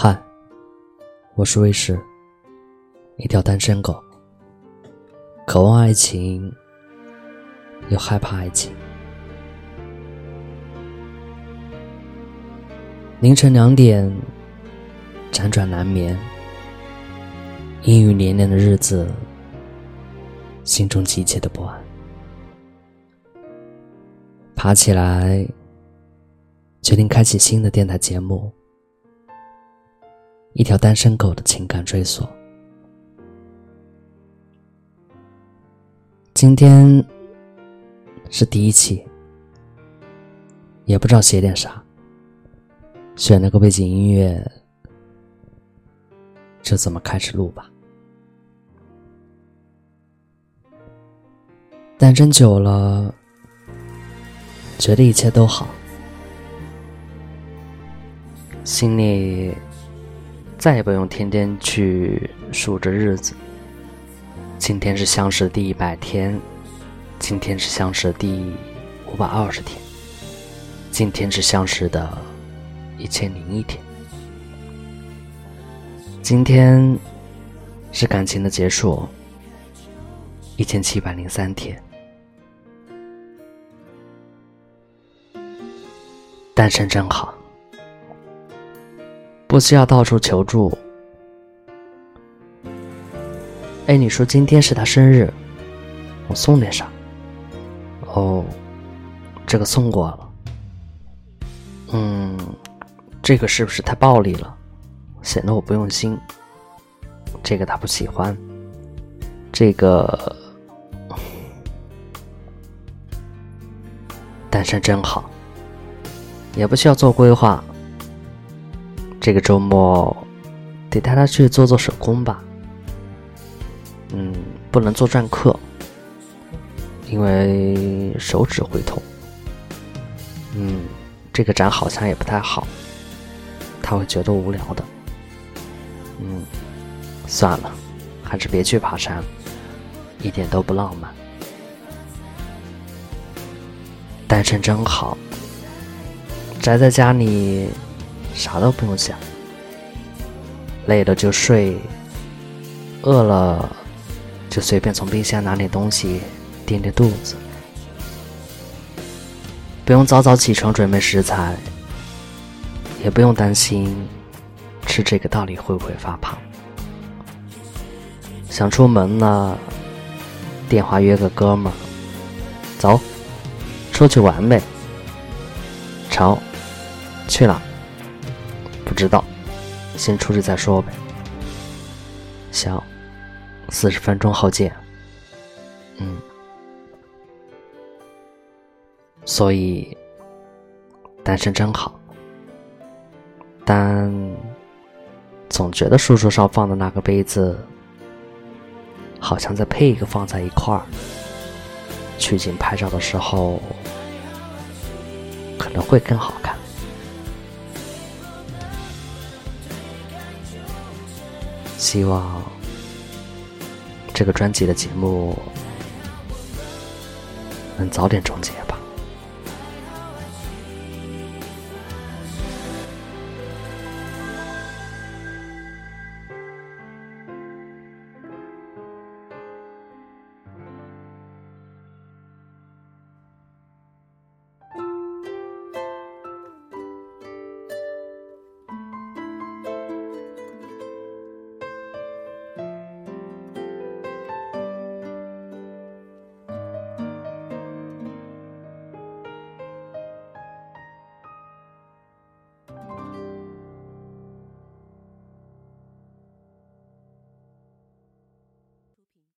嗨我是卫士，一条单身狗，渴望爱情，又害怕爱情。凌晨两点，辗转难眠，阴雨连连的日子，心中急切的不安。爬起来，决定开启新的电台节目。一条单身狗的情感追索。今天是第一期，也不知道写点啥，选了个背景音乐，就这么开始录吧。单身久了，觉得一切都好，心里。再也不用天天去数着日子。今天是相识第一百天，今天是相识第五百二十天，今天是相识的一千零一天，今天是感情的结束，一千七百零三天。单身真好。不需要到处求助。哎，你说今天是他生日，我送点啥？哦，这个送过了。嗯，这个是不是太暴力了？显得我不用心。这个他不喜欢。这个单身真好，也不需要做规划。这个周末得带他去做做手工吧。嗯，不能做篆刻，因为手指会痛。嗯，这个展好像也不太好，他会觉得无聊的。嗯，算了，还是别去爬山了，一点都不浪漫。单身真好，宅在家里。啥都不用想，累了就睡，饿了就随便从冰箱拿点东西垫垫肚子，不用早早起床准备食材，也不用担心吃这个到底会不会发胖。想出门了，电话约个哥们儿，走，出去玩呗。成，去了。知道，先出去再说呗。行，四十分钟后见。嗯，所以单身真好，但总觉得书桌上放的那个杯子，好像再配一个放在一块儿，取景拍照的时候可能会更好看。希望这个专辑的节目能早点终结吧。